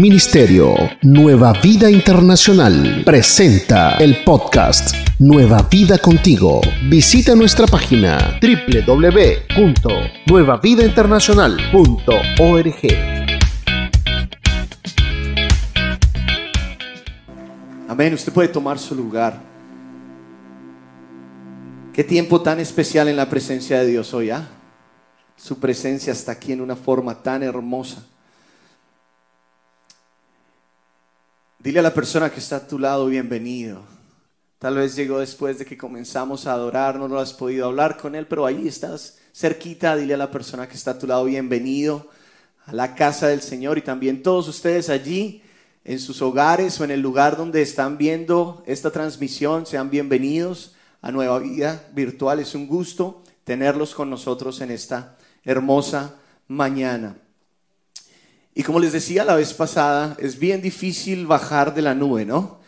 Ministerio Nueva Vida Internacional presenta el podcast Nueva Vida Contigo. Visita nuestra página www.nuevavidainternacional.org. Amén, usted puede tomar su lugar. Qué tiempo tan especial en la presencia de Dios hoy, ¿ah? Su presencia está aquí en una forma tan hermosa. Dile a la persona que está a tu lado, bienvenido. Tal vez llegó después de que comenzamos a adorar, no lo has podido hablar con él, pero ahí estás cerquita. Dile a la persona que está a tu lado, bienvenido a la casa del Señor y también todos ustedes allí en sus hogares o en el lugar donde están viendo esta transmisión, sean bienvenidos a Nueva Vida Virtual. Es un gusto tenerlos con nosotros en esta hermosa mañana. Y como les decía la vez pasada, es bien difícil bajar de la nube, ¿no?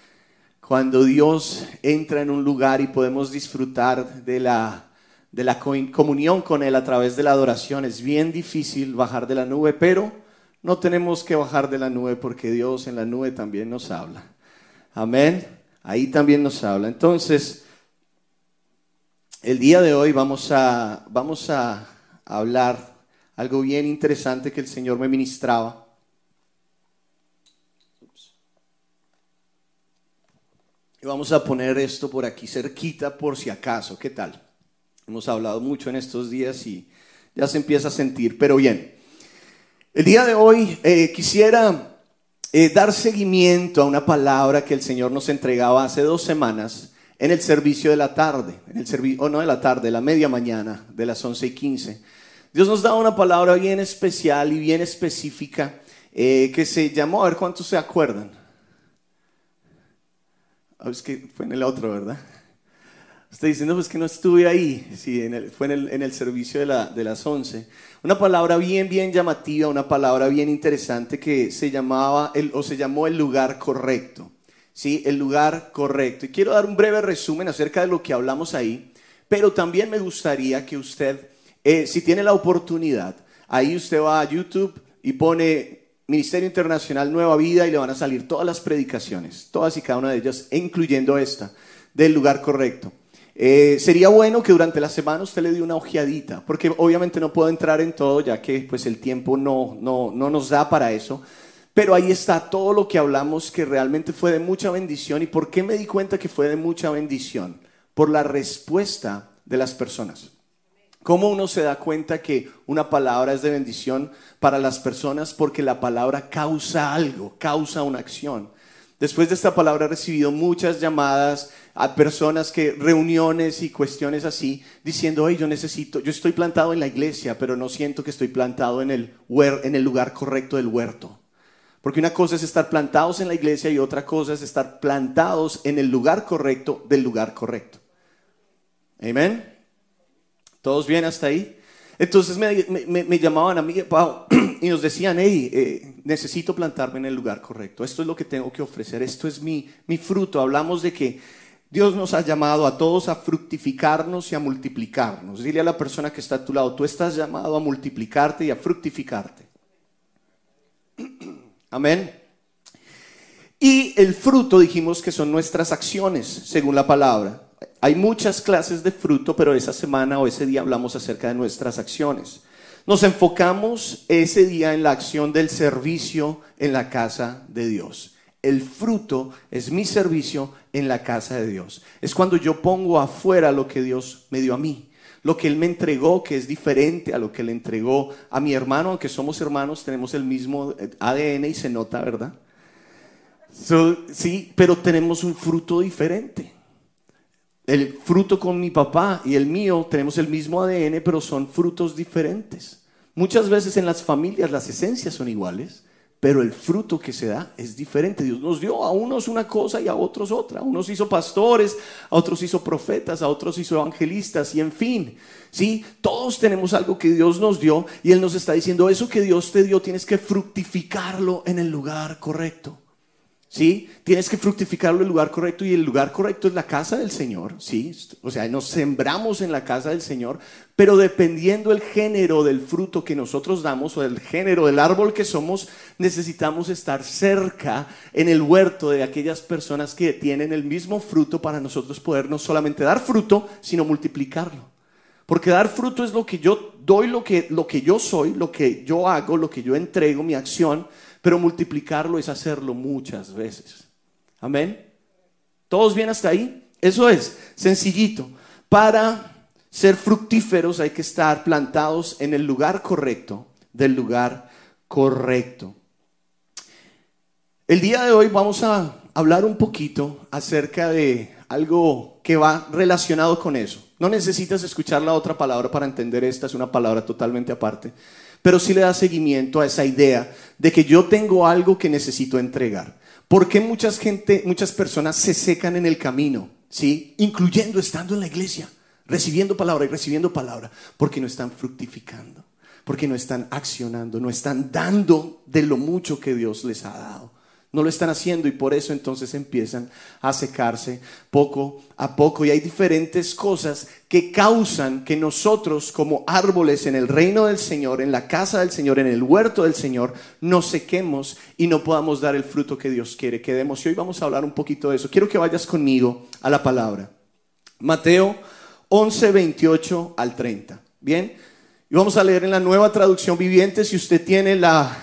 Cuando Dios entra en un lugar y podemos disfrutar de la, de la comunión con Él a través de la adoración, es bien difícil bajar de la nube, pero no tenemos que bajar de la nube porque Dios en la nube también nos habla. Amén. Ahí también nos habla. Entonces, el día de hoy vamos a, vamos a hablar algo bien interesante que el Señor me ministraba. Y vamos a poner esto por aquí cerquita por si acaso. ¿Qué tal? Hemos hablado mucho en estos días y ya se empieza a sentir. Pero bien, el día de hoy eh, quisiera eh, dar seguimiento a una palabra que el Señor nos entregaba hace dos semanas en el servicio de la tarde, en el o no de la tarde, la media mañana, de las once y quince. Dios nos da una palabra bien especial y bien específica eh, que se llamó, a ver cuántos se acuerdan. Ah, es que fue en el otro, ¿verdad? Estoy diciendo pues que no estuve ahí, sí, fue en el, servicio de, la, de las 11. Una palabra bien, bien llamativa, una palabra bien interesante que se llamaba, o se llamó el lugar correcto. Sí, el lugar correcto. Y quiero dar un breve resumen acerca de lo que hablamos ahí, pero también me gustaría que usted eh, si tiene la oportunidad, ahí usted va a YouTube y pone Ministerio Internacional Nueva Vida y le van a salir todas las predicaciones, todas y cada una de ellas, incluyendo esta, del lugar correcto. Eh, sería bueno que durante la semana usted le dé una ojeadita, porque obviamente no puedo entrar en todo, ya que pues el tiempo no, no, no nos da para eso. Pero ahí está todo lo que hablamos que realmente fue de mucha bendición. ¿Y por qué me di cuenta que fue de mucha bendición? Por la respuesta de las personas. ¿Cómo uno se da cuenta que una palabra es de bendición para las personas? Porque la palabra causa algo, causa una acción. Después de esta palabra he recibido muchas llamadas a personas que reuniones y cuestiones así, diciendo, hey, yo necesito, yo estoy plantado en la iglesia, pero no siento que estoy plantado en el, en el lugar correcto del huerto. Porque una cosa es estar plantados en la iglesia y otra cosa es estar plantados en el lugar correcto del lugar correcto. Amén. ¿Todos bien hasta ahí? Entonces me, llamaban a mí y nos decían, hey, eh, necesito plantarme en el lugar correcto. Esto es lo que tengo que ofrecer. Esto es mi, mi fruto. Hablamos de que Dios nos ha llamado a todos a fructificarnos y a multiplicarnos. Dile a la persona que está a tu lado, tú estás llamado a multiplicarte y a fructificarte. Amén. Y el fruto dijimos que son nuestras acciones, según la palabra. Hay muchas clases de fruto, pero esa semana o ese día hablamos acerca de nuestras acciones. Nos enfocamos ese día en la acción del servicio en la casa de Dios. El fruto es mi servicio en la casa de Dios. Es cuando yo pongo afuera lo que Dios me dio a mí, lo que Él me entregó, que es diferente a lo que le entregó a mi hermano, aunque somos hermanos, tenemos el mismo ADN y se nota, ¿verdad? sí, pero tenemos un fruto diferente el fruto con mi papá y el mío tenemos el mismo ADN, pero son frutos diferentes. Muchas veces en las familias las esencias son iguales, pero el fruto que se da es diferente. Dios nos dio a unos una cosa y a otros otra. A unos hizo pastores, a otros hizo profetas, a otros hizo evangelistas y en fin. Sí, todos tenemos algo que Dios nos dio y Él nos está diciendo, eso que Dios te dio tienes que fructificarlo en el lugar correcto. ¿Sí? Tienes que fructificarlo en el lugar correcto y el lugar correcto es la casa del Señor, ¿sí? O sea, nos sembramos en la casa del Señor, pero dependiendo el género del fruto que nosotros damos o del género del árbol que somos, necesitamos estar cerca en el huerto de aquellas personas que tienen el mismo fruto para nosotros poder no solamente dar fruto, sino multiplicarlo. Porque dar fruto es lo que yo doy, lo que, lo que yo soy, lo que yo hago, lo que yo entrego, mi acción, pero multiplicarlo es hacerlo muchas veces. Amén. ¿Todos bien hasta ahí? Eso es, sencillito. Para ser fructíferos hay que estar plantados en el lugar correcto, del lugar correcto. El día de hoy vamos a hablar un poquito acerca de algo que va relacionado con eso. No necesitas escuchar la otra palabra para entender esta, es una palabra totalmente aparte pero sí le da seguimiento a esa idea de que yo tengo algo que necesito entregar. ¿Por qué muchas gente, muchas personas se secan en el camino? ¿Sí? Incluyendo estando en la iglesia, recibiendo palabra y recibiendo palabra, porque no están fructificando, porque no están accionando, no están dando de lo mucho que Dios les ha dado. No lo están haciendo y por eso entonces empiezan a secarse poco a poco. Y hay diferentes cosas que causan que nosotros como árboles en el reino del Señor, en la casa del Señor, en el huerto del Señor, nos sequemos y no podamos dar el fruto que Dios quiere que demos. Y hoy vamos a hablar un poquito de eso. Quiero que vayas conmigo a la palabra. Mateo 11, 28 al 30. Bien, y vamos a leer en la nueva traducción viviente. Si usted tiene la,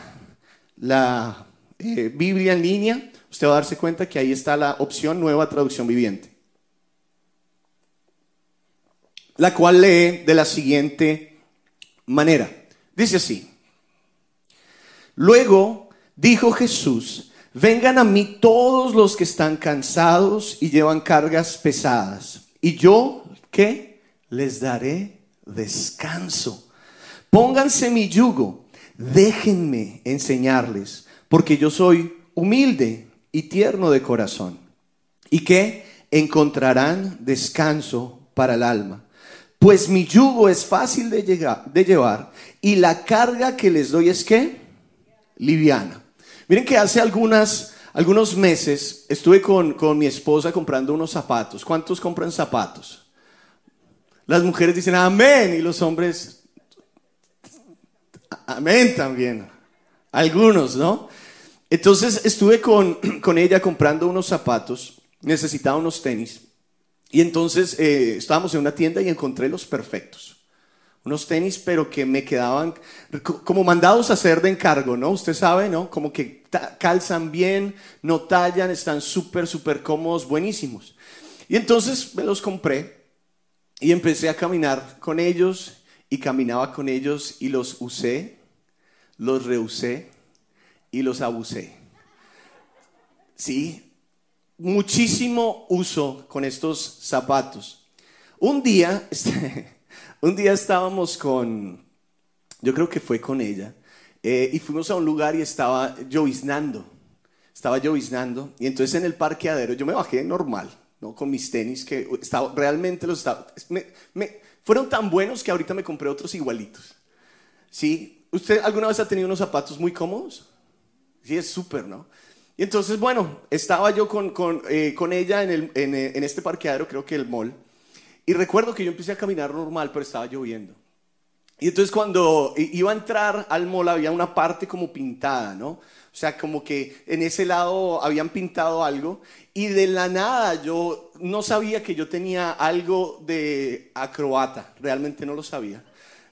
la eh, Biblia en línea, usted va a darse cuenta que ahí está la opción nueva traducción viviente, la cual lee de la siguiente manera. Dice así, luego dijo Jesús, vengan a mí todos los que están cansados y llevan cargas pesadas, y yo, ¿qué? Les daré descanso. Pónganse mi yugo, déjenme enseñarles porque yo soy humilde y tierno de corazón, y que encontrarán descanso para el alma. Pues mi yugo es fácil de, de llevar y la carga que les doy es que liviana. Miren que hace algunas, algunos meses estuve con, con mi esposa comprando unos zapatos. ¿Cuántos compran zapatos? Las mujeres dicen amén y los hombres amén también. Algunos, ¿no? Entonces estuve con, con ella comprando unos zapatos, necesitaba unos tenis, y entonces eh, estábamos en una tienda y encontré los perfectos. Unos tenis, pero que me quedaban como mandados a hacer de encargo, ¿no? Usted sabe, ¿no? Como que calzan bien, no tallan, están súper, súper cómodos, buenísimos. Y entonces me los compré y empecé a caminar con ellos y caminaba con ellos y los usé, los reusé y los abusé. Sí, muchísimo uso con estos zapatos. Un día, un día estábamos con, yo creo que fue con ella, eh, y fuimos a un lugar y estaba lloviznando. Estaba lloviznando, y entonces en el parqueadero yo me bajé normal, ¿no? Con mis tenis que realmente los fueron tan buenos que ahorita me compré otros igualitos. ¿Sí? ¿Usted alguna vez ha tenido unos zapatos muy cómodos? Sí, es súper, ¿no? Y entonces, bueno, estaba yo con, con, eh, con ella en, el, en, eh, en, este parqueadero, creo que el mall, y recuerdo que yo empecé a caminar normal, pero estaba lloviendo. Y entonces cuando iba a entrar al mall había una parte como pintada, ¿no? O sea, como que en ese lado habían pintado algo y de la nada yo no sabía que yo tenía algo de acrobata, realmente no lo sabía.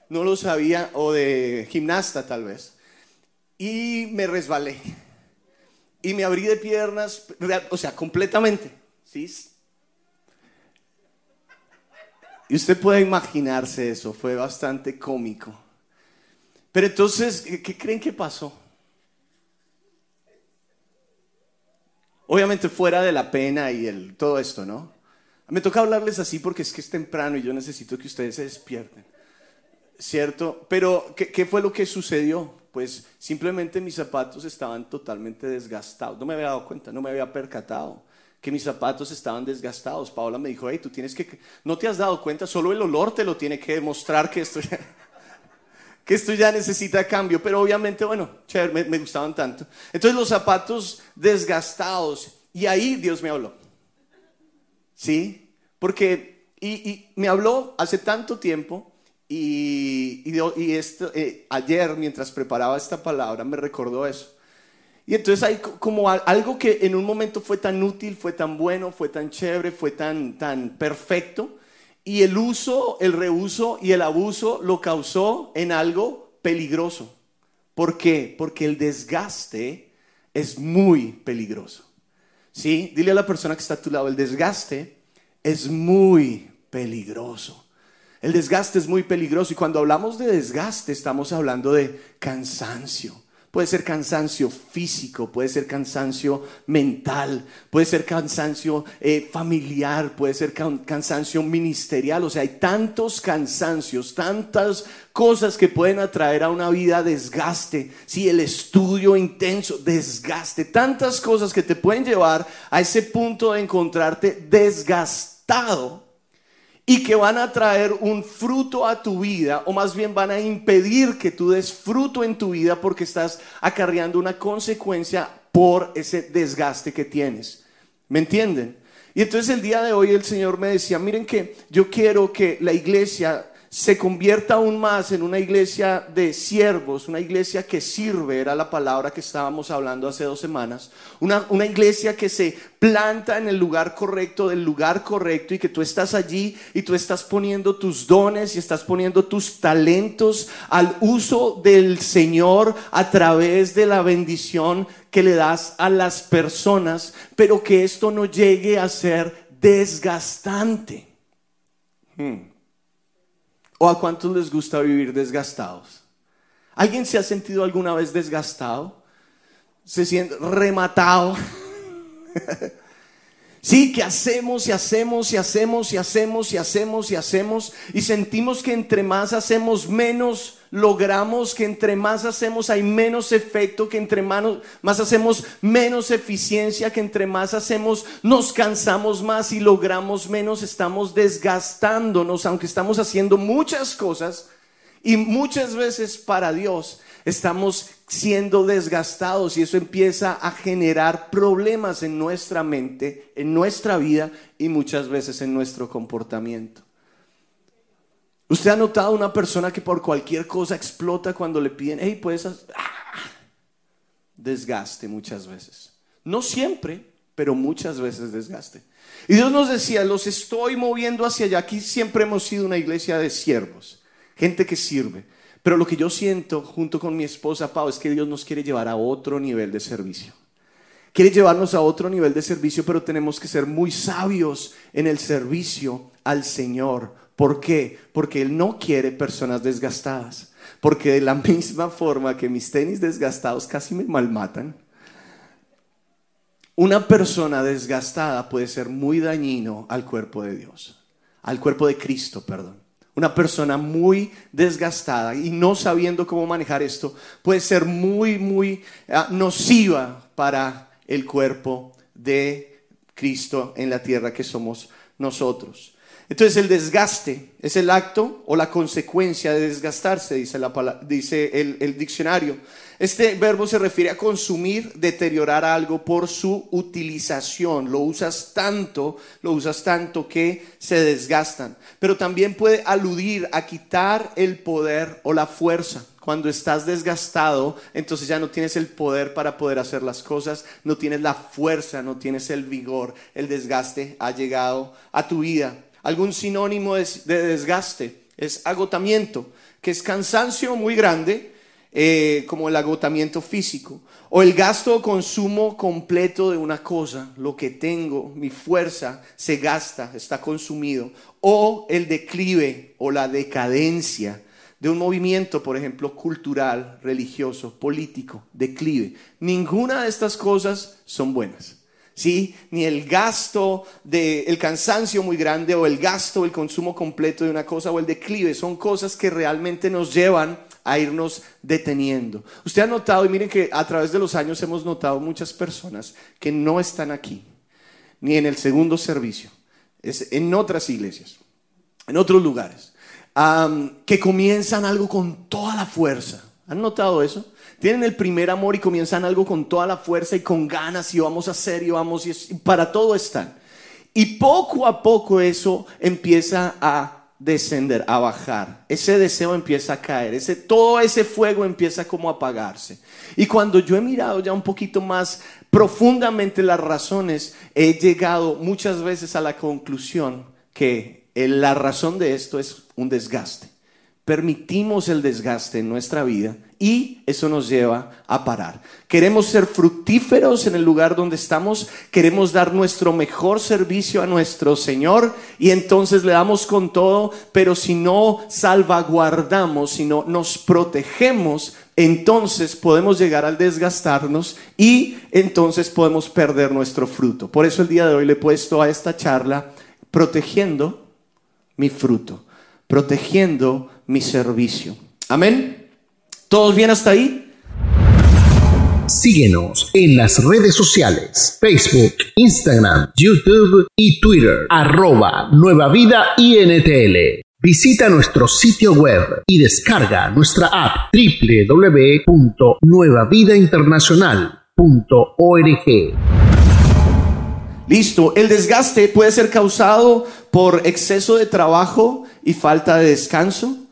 No lo sabía, o de gimnasta tal vez y me resbalé. Y me abrí de piernas, o sea, completamente. ¿sí? Y usted puede imaginarse eso, fue bastante cómico. Pero entonces, ¿qué creen que pasó? Obviamente fuera de la pena y el, todo esto, ¿no? Me toca hablarles así porque es que es temprano y yo necesito que ustedes se despierten. ¿Cierto? Pero, ¿qué, qué fue lo que sucedió? Pues simplemente mis zapatos estaban totalmente desgastados. No me había dado cuenta, no me había percatado que mis zapatos estaban desgastados. Paola me dijo, hey, tú tienes que, no te has dado cuenta, solo el olor te lo tiene que demostrar que esto, que esto ya necesita cambio, pero obviamente, bueno, me, me gustaban tanto. Entonces los zapatos desgastados, y ahí Dios me habló. ¿Sí? Porque, y, me habló hace tanto tiempo, y, y, esto, eh, ayer mientras preparaba esta palabra me recordó eso. Y entonces hay como algo que en un momento fue tan útil, fue tan bueno, fue tan chévere, fue tan, tan perfecto, y el uso, el reuso y el abuso lo causó en algo peligroso. ¿Por qué? Porque el desgaste es muy peligroso. ¿Sí? Dile a la persona que está a tu lado, el desgaste es muy peligroso. El desgaste es muy peligroso y cuando hablamos de desgaste estamos hablando de cansancio Puede ser cansancio físico, puede ser cansancio mental, puede ser cansancio eh, familiar, puede ser cansancio ministerial. O sea, hay tantos cansancios, tantas cosas que pueden atraer a una vida desgaste. Si el estudio intenso, desgaste, tantas cosas que te pueden llevar a ese punto de encontrarte desgastado y que van a traer un fruto a tu vida, o más bien van a impedir que tú des fruto en tu vida porque estás acarreando una consecuencia por ese desgaste que tienes. ¿Me entienden? Y entonces el día de hoy el Señor me decía, miren que yo quiero que la iglesia se convierta aún más en una iglesia de siervos, una iglesia que sirve, era la palabra que estábamos hablando hace dos semanas, una, una, iglesia que se planta en el lugar correcto, del lugar correcto, y que tú estás allí y tú estás poniendo tus dones y estás poniendo tus talentos al uso del Señor a través de la bendición que le das a las personas, pero que esto no llegue a ser desgastante. Hmm. ¿O a cuántos les gusta vivir desgastados? ¿Alguien se ha sentido alguna vez desgastado? ¿Se siente rematado? Sí, que hacemos y hacemos y hacemos y hacemos y hacemos y hacemos y sentimos que entre más hacemos menos logramos, que entre más hacemos hay menos efecto, que entre más, hacemos menos eficiencia, que entre más hacemos nos cansamos más y logramos menos, estamos desgastándonos, aunque estamos haciendo muchas cosas y muchas veces para Dios estamos siendo desgastados y eso empieza a generar problemas en nuestra mente, en nuestra vida y muchas veces en nuestro comportamiento. ¿Usted ha notado una persona que por cualquier cosa explota cuando le piden, hey, puedes... ¡Ah! Desgaste muchas veces. No siempre, pero muchas veces desgaste. Y Dios nos decía, los estoy moviendo hacia allá. Aquí siempre hemos sido una iglesia de siervos, gente que sirve. Pero lo que yo siento junto con mi esposa Pau es que Dios nos quiere llevar a otro nivel de servicio. Quiere llevarnos a otro nivel de servicio, pero tenemos que ser muy sabios en el servicio al Señor. ¿Por qué? Porque Él no quiere personas desgastadas. Porque de la misma forma que mis tenis desgastados casi me malmatan, una persona desgastada puede ser muy dañino al cuerpo de Dios, al cuerpo de Cristo, perdón. Una persona muy desgastada y no sabiendo cómo manejar esto puede ser muy, muy ah, nociva para el cuerpo de Cristo en la tierra que somos nosotros. Entonces el desgaste es el acto o la consecuencia de desgastarse, dice, la, dice el, el diccionario. Este verbo se refiere a consumir, deteriorar algo por su utilización. Lo usas tanto, lo usas tanto que se desgastan. Pero también puede aludir a quitar el poder o la fuerza. Cuando estás desgastado, entonces ya no tienes el poder para poder hacer las cosas, no tienes la fuerza, no tienes el vigor. El desgaste ha llegado a tu vida. Algún sinónimo de, desgaste es agotamiento, que es cansancio muy grande, eh, como el agotamiento físico, o el gasto o consumo completo de una cosa, lo que tengo, mi fuerza se gasta, está consumido, o el declive o la decadencia de un movimiento, por ejemplo, cultural, religioso, político, declive. Ninguna de estas cosas son buenas. ¿sí? Ni el gasto de el cansancio muy grande o el gasto, el consumo completo de una cosa o el declive, son cosas que realmente nos llevan a irnos deteniendo. Usted ha notado, y miren que a través de los años hemos notado muchas personas que no están aquí, ni en el segundo servicio, es en otras iglesias, en otros lugares. que comienzan algo con toda la fuerza. ¿Han notado eso? Tienen el primer amor y comienzan algo con toda la fuerza y con ganas y vamos a hacer y vamos y, y para todo están. Y poco a poco eso empieza a descender, a bajar. Ese deseo empieza a caer, ese, todo ese fuego empieza como a apagarse. Y cuando yo he mirado ya un poquito más profundamente las razones, he llegado muchas veces a la conclusión que la razón de esto es un desgaste. Permitimos el desgaste en nuestra vida y eso nos lleva a parar. Queremos ser fructíferos en el lugar donde estamos, queremos dar nuestro mejor servicio a nuestro Señor y entonces le damos con todo, pero si no salvaguardamos, si no nos protegemos, entonces podemos llegar al desgastarnos y entonces podemos perder nuestro fruto. Por eso el día de hoy le he puesto a esta charla protegiendo mi fruto, protegiendo mi servicio. Amén. ¿Todos bien hasta ahí? Síguenos en las redes sociales, Facebook, Instagram, YouTube y Twitter, arroba Nueva Vida INTL. Visita nuestro sitio web y descarga nuestra app www.nuevavidainternacional.org. Listo, el desgaste puede ser causado por exceso de trabajo y falta de descanso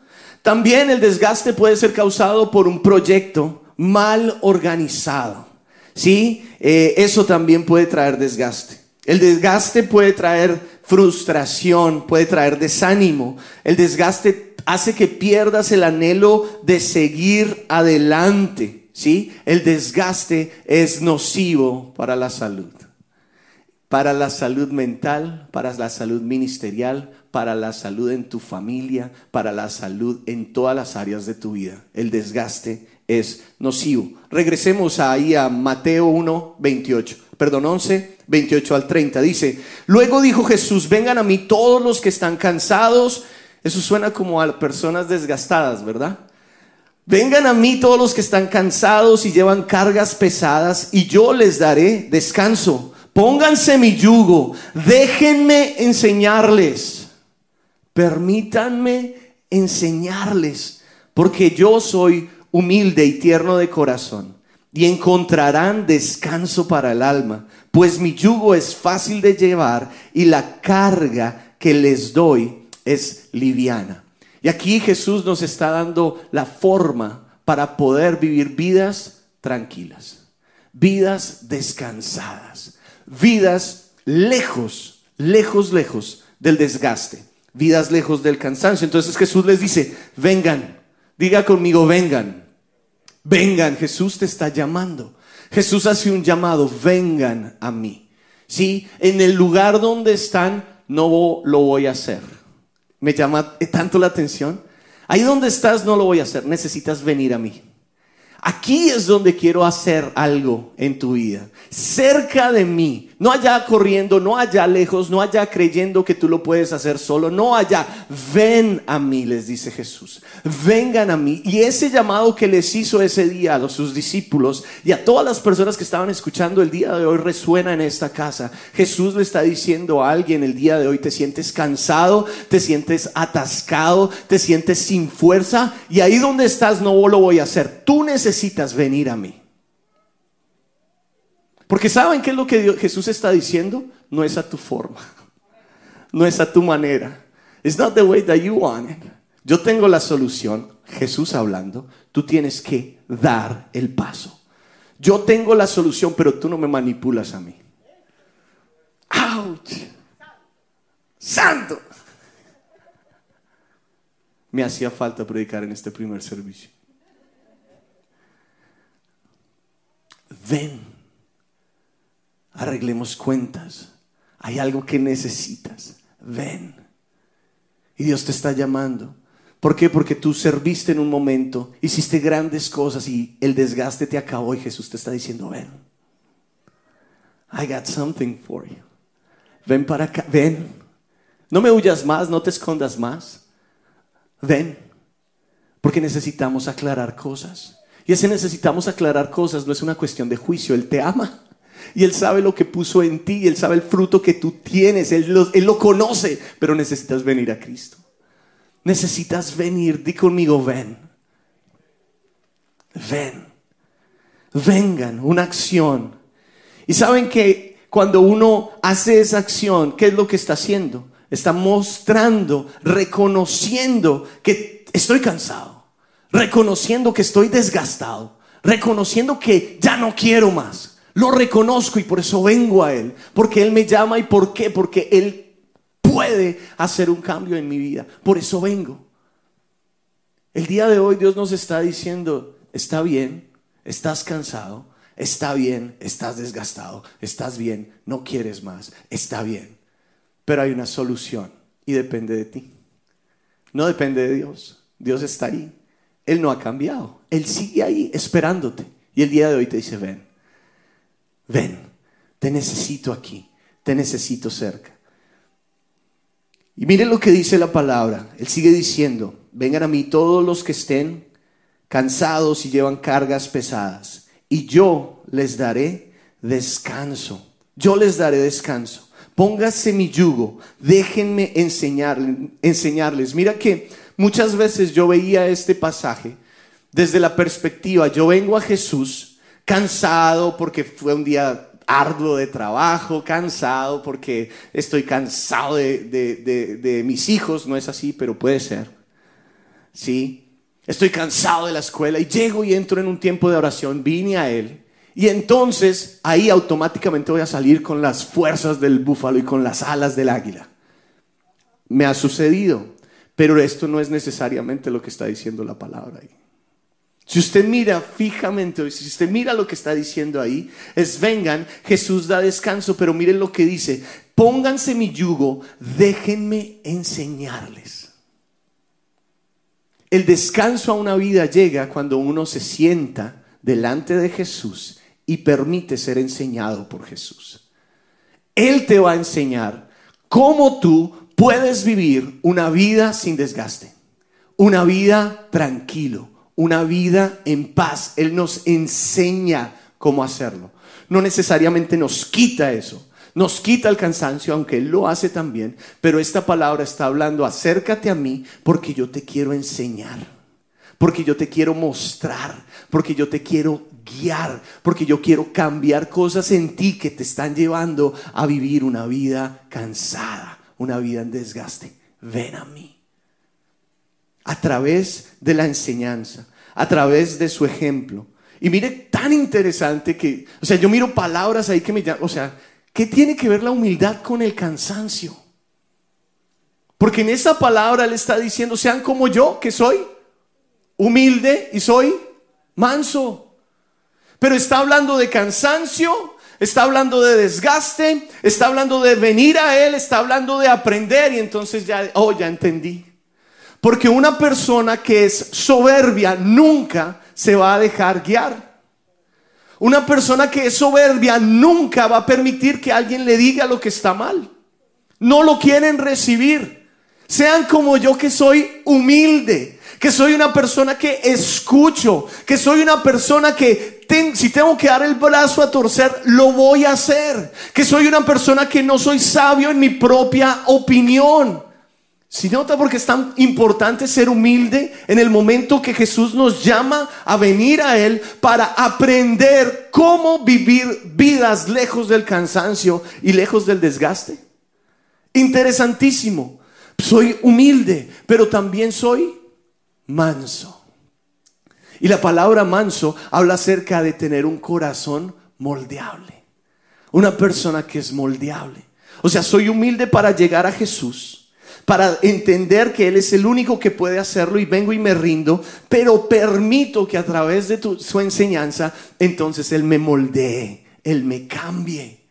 también el desgaste puede ser causado por un proyecto mal organizado. ¿Sí? Eh, eso también puede traer desgaste. El desgaste puede traer frustración, puede traer desánimo. El desgaste hace que pierdas el anhelo de seguir adelante. ¿Sí? El desgaste es nocivo para la salud. Para la salud mental, para la salud ministerial, para la salud en tu familia, para la salud en todas las áreas de tu vida. El desgaste es nocivo. Regresemos ahí a Mateo 1, 28, perdón, 11, 28 al 30. Dice, luego dijo Jesús, vengan a mí todos los que están cansados. Eso suena como a personas desgastadas, ¿verdad? Vengan a mí todos los que están cansados y llevan cargas pesadas y yo les daré descanso. Pónganse mi yugo, déjenme enseñarles permítanme enseñarles, porque yo soy humilde y tierno de corazón, y encontrarán descanso para el alma, pues mi yugo es fácil de llevar y la carga que les doy es liviana. Y aquí Jesús nos está dando la forma para poder vivir vidas tranquilas, vidas descansadas, vidas lejos, lejos, lejos del desgaste vidas lejos del cansancio. Entonces Jesús les dice, vengan, diga conmigo, vengan, vengan, Jesús te está llamando. Jesús hace un llamado, vengan a mí. Sí, en el lugar donde están, no lo voy a hacer. Me llama tanto la atención. Ahí donde estás, no lo voy a hacer. Necesitas venir a mí. Aquí es donde quiero hacer algo en tu vida. Cerca de mí. No allá corriendo, no allá lejos, no allá creyendo que tú lo puedes hacer solo. No allá. Ven a mí, les dice Jesús. Vengan a mí. Y ese llamado que les hizo ese día a sus discípulos y a todas las personas que estaban escuchando el día de hoy resuena en esta casa. Jesús le está diciendo a alguien el día de hoy, te sientes cansado, te sientes atascado, te sientes sin fuerza. Y ahí donde estás no lo voy a hacer. Tú necesitas necesitas venir a mí. Porque ¿saben qué es lo que Jesús está diciendo? No es a tu forma. No es a tu manera. It's not the way that you want it. Yo tengo la solución. Jesús hablando. Tú tienes que dar el paso. Yo tengo la solución, pero tú no me manipulas a mí. ¡Auch! ¡Santo! Me hacía falta predicar en este primer servicio. ven, arreglemos cuentas, hay algo que necesitas, ven. Y Dios te está llamando. ¿Por qué? Porque tú serviste en un momento, hiciste grandes cosas y el desgaste te acabó y Jesús te está diciendo, ven, I got something for you. Ven para acá, ven. No me huyas más, no te escondas más. Ven, porque necesitamos aclarar cosas. Y ese necesitamos aclarar cosas, no es una cuestión de juicio, Él te ama. Y Él sabe lo que puso en ti, Él sabe el fruto que tú tienes, Él lo, conoce, pero necesitas venir a Cristo. necesitas venir. Di conmigo, ven. Ven. Vengan, una acción. Y saben que cuando uno hace esa acción, ¿qué es lo que está haciendo? Está mostrando, reconociendo que estoy cansado, reconociendo que estoy desgastado, reconociendo que ya no quiero más. Lo reconozco y por eso vengo a Él, porque Él me llama y por qué, porque Él puede hacer un cambio en mi vida. Por eso vengo. El día de hoy Dios nos está diciendo, está bien, estás cansado, está bien, estás desgastado, estás bien, no quieres más, está bien. Pero hay una solución y depende de ti. No depende de Dios. Dios está ahí. Él no ha cambiado. Él sigue ahí esperándote. Y el día de hoy te dice, ven, ven, te necesito aquí, te necesito cerca. Y miren lo que dice la palabra. Él sigue diciendo, vengan a mí todos los que estén cansados y llevan cargas pesadas, y yo les daré descanso. Yo les daré descanso. Póngase mi yugo, déjenme enseñarles. Mira que muchas veces yo veía este pasaje desde la perspectiva, yo vengo a Jesús cansado porque fue un día arduo de trabajo, cansado porque estoy cansado de, de, mis hijos, no es así, pero puede ser. ¿Sí? Estoy cansado de la escuela y llego y entro en un tiempo de oración, vine a Él. Y entonces ahí automáticamente voy a salir con las fuerzas del búfalo y con las alas del águila. Me ha sucedido, pero esto no es necesariamente lo que está diciendo la palabra ahí. Si usted mira fijamente, si usted mira lo que está diciendo ahí, es vengan, Jesús da descanso, pero miren lo que dice, pónganse mi yugo, déjenme enseñarles. El descanso a una vida llega cuando uno se sienta delante de Jesús y permite ser enseñado por Jesús. Él te va a enseñar cómo tú puedes vivir una vida sin desgaste, una vida tranquilo una vida en paz. Él nos enseña cómo hacerlo. No necesariamente nos quita eso. Nos quita el cansancio, aunque Él lo hace también. Pero esta palabra está hablando, acércate a mí porque yo te quiero enseñar. Porque yo te quiero mostrar. Porque yo te quiero guiar. Porque yo quiero cambiar cosas en ti que te están llevando a vivir una vida cansada. Una vida en desgaste. Ven a mí a través de la enseñanza, a través de su ejemplo. Y mire, tan interesante que, o sea, yo miro palabras ahí que me llaman, o sea, ¿qué tiene que ver la humildad con el cansancio? Porque en esa palabra él está diciendo, sean como yo, que soy humilde y soy manso. Pero está hablando de cansancio, está hablando de desgaste, está hablando de venir a él, está hablando de aprender y entonces ya, oh, ya entendí. Porque una persona que es soberbia nunca se va a dejar guiar. Una persona que es soberbia nunca va a permitir que alguien le diga lo que está mal. No lo quieren recibir. Sean como yo que soy humilde, que soy una persona que escucho, que soy una persona que si tengo que dar el brazo a torcer, lo voy a hacer. Que soy una persona que no soy sabio en mi propia opinión. Si nota porque es tan importante ser humilde en el momento que Jesús nos llama a venir a Él para aprender cómo vivir vidas lejos del cansancio y lejos del desgaste. Interesantísimo. Soy humilde, pero también soy manso. Y la palabra manso habla acerca de tener un corazón moldeable. Una persona que es moldeable. O sea, soy humilde para llegar a Jesús para entender que Él es el único que puede hacerlo y vengo y me rindo, pero permito que a través de su enseñanza, entonces Él me moldee, Él me cambie.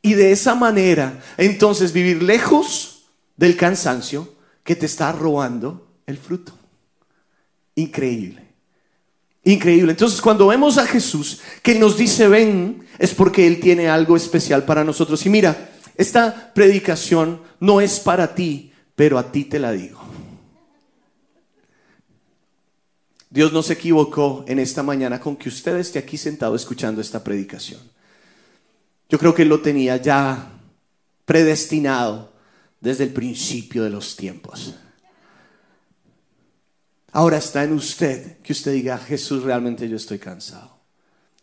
Y de esa manera, entonces vivir lejos del cansancio que te está robando el fruto. Increíble. Increíble. Entonces, cuando vemos a Jesús que nos dice ven, es porque Él tiene algo especial para nosotros. Y mira, esta predicación no es para ti, pero a ti te la digo. Dios no se equivocó en esta mañana con que usted esté aquí sentado escuchando esta predicación. Yo creo que lo tenía ya predestinado desde el principio de los tiempos. Ahora está en usted que usted diga, Jesús, realmente yo estoy cansado.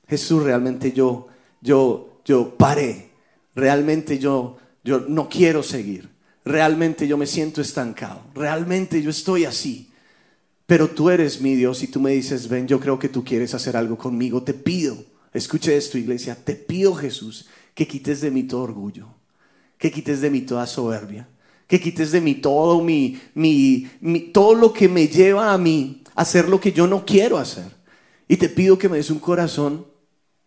Jesús, realmente yo, yo, yo paré. Realmente yo, yo no quiero seguir. Realmente yo me siento estancado. Realmente yo estoy así. Pero tú eres mi Dios y tú me dices, ven, yo creo que tú quieres hacer algo conmigo. Te pido, escuche esto, iglesia, te pido, Jesús, que quites de mí todo orgullo, que quites de mí toda soberbia, que quites de mí todo mi, mi, todo lo que me lleva a mí a hacer lo que yo no quiero hacer. Y te pido que me des un corazón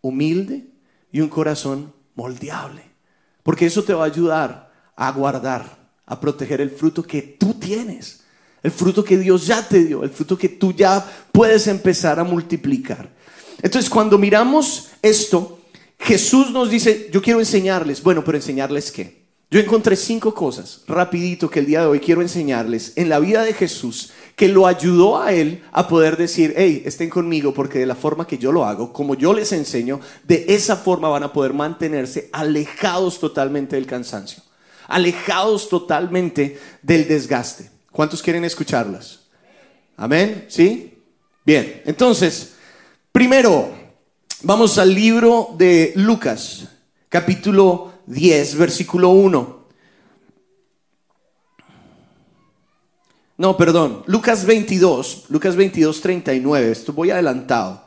humilde y un corazón moldeable, porque eso te va a ayudar a guardar, a proteger el fruto que tú tienes, el fruto que Dios ya te dio, el fruto que tú ya puedes empezar a multiplicar. Entonces, cuando miramos esto, Jesús nos dice, yo quiero enseñarles, bueno, pero enseñarles qué? Yo encontré cinco cosas, rapidito, que el día de hoy quiero enseñarles en la vida de Jesús, que lo ayudó a él a poder decir, hey, estén conmigo porque de la forma que yo lo hago, como yo les enseño, de esa forma van a poder mantenerse alejados totalmente del cansancio, alejados totalmente del desgaste. ¿Cuántos quieren escucharlas? Amén, ¿sí? Bien, entonces, primero, vamos al libro de Lucas, capítulo 10, versículo 1. No, perdón, Lucas 22, Lucas 22, 39, esto voy adelantado.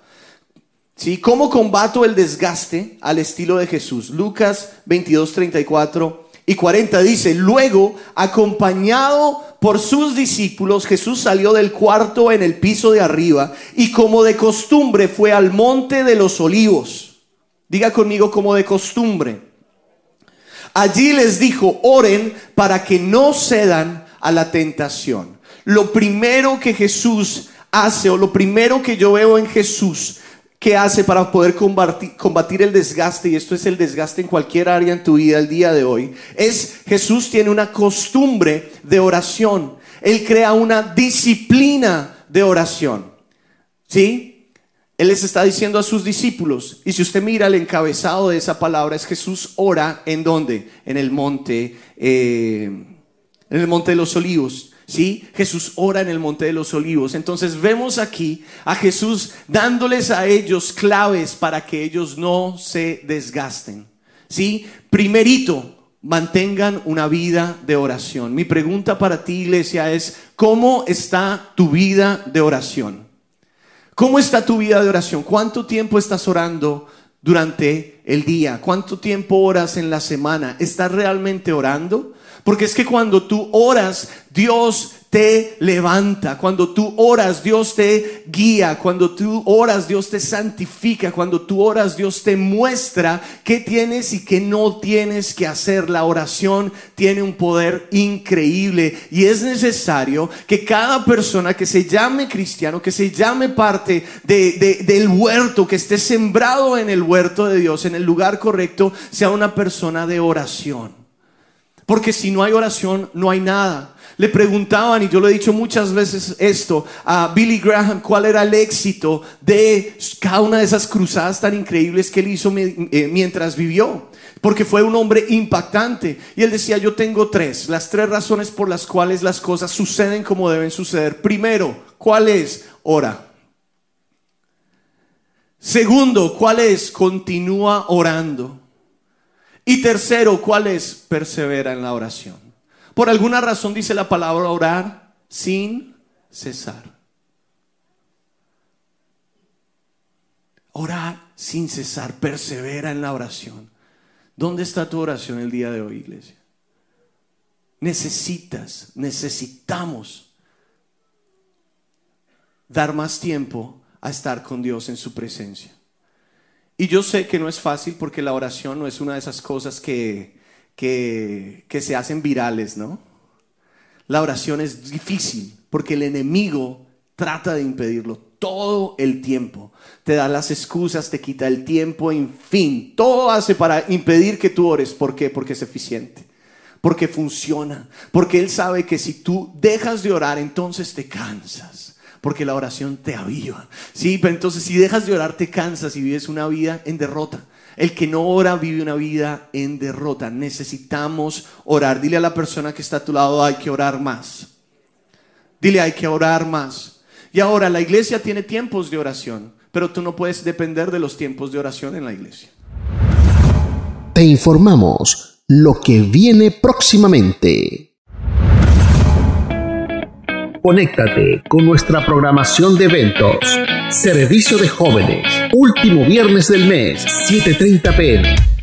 ¿Sí? ¿Cómo combato el desgaste al estilo de Jesús? Lucas 22, 34 y 40 dice, luego, acompañado por sus discípulos, Jesús salió del cuarto en el piso de arriba y como de costumbre fue al monte de los olivos. Diga conmigo como de costumbre. Allí les dijo, oren para que no cedan a la tentación. Lo primero que Jesús hace o lo primero que yo veo en Jesús que hace para poder combatir, el desgaste, y esto es el desgaste en cualquier área en tu vida el día de hoy, es Jesús tiene una costumbre de oración. Él crea una disciplina de oración. ¿Sí? Él les está diciendo a sus discípulos, y si usted mira el encabezado de esa palabra, es Jesús ora en donde? En el monte, eh, en el monte de los olivos. ¿Sí? Jesús ora en el monte de los olivos. Entonces vemos aquí a Jesús dándoles a ellos claves para que ellos no se desgasten. ¿Sí? Primerito, mantengan una vida de oración. Mi pregunta para ti, iglesia, es, ¿cómo está tu vida de oración? ¿Cómo está tu vida de oración? ¿Cuánto tiempo estás orando durante el día? ¿Cuánto tiempo oras en la semana? ¿Estás realmente orando? Porque es que cuando tú oras, Dios te levanta. Cuando tú oras, Dios te guía. Cuando tú oras, Dios te santifica. Cuando tú oras, Dios te muestra qué tienes y qué no tienes que hacer. La oración tiene un poder increíble y es necesario que cada persona que se llame cristiano, que se llame parte del huerto, que esté sembrado en el huerto de Dios, en el lugar correcto, sea una persona de oración. Porque si no hay oración, no hay nada. Le preguntaban, y yo lo he dicho muchas veces esto, a Billy Graham, cuál era el éxito de cada una de esas cruzadas tan increíbles que él hizo eh, mientras vivió. Porque fue un hombre impactante. Y él decía, yo tengo tres, las tres razones por las cuales las cosas suceden como deben suceder. Primero, ¿cuál es? Ora. Segundo, ¿cuál es? Continúa orando. Y tercero, ¿cuál es? Persevera en la oración. Por alguna razón dice la palabra orar sin cesar. Orar sin cesar, persevera en la oración. ¿Dónde está tu oración el día de hoy, iglesia? Necesitas, necesitamos dar más tiempo a estar con Dios en su presencia. Y yo sé que no es fácil porque la oración no es una de esas cosas que que, se hacen virales, ¿no? La oración es difícil porque el enemigo trata de impedirlo todo el tiempo. Te da las excusas, te quita el tiempo, en fin, todo hace para impedir que tú ores. ¿Por qué? Porque es eficiente, porque funciona, porque Él sabe que si tú dejas de orar, entonces te cansas. Porque la oración te aviva. Sí, pero entonces si dejas de orar te cansas y vives una vida en derrota. El que no ora vive una vida en derrota. Necesitamos orar. Dile a la persona que está a tu lado, hay que orar más. Dile, hay que orar más. Y ahora la iglesia tiene tiempos de oración, pero tú no puedes depender de los tiempos de oración en la iglesia. Te informamos lo que viene próximamente. Conéctate con nuestra programación de eventos. Servicio de jóvenes. Último viernes del mes, 7.30 pm.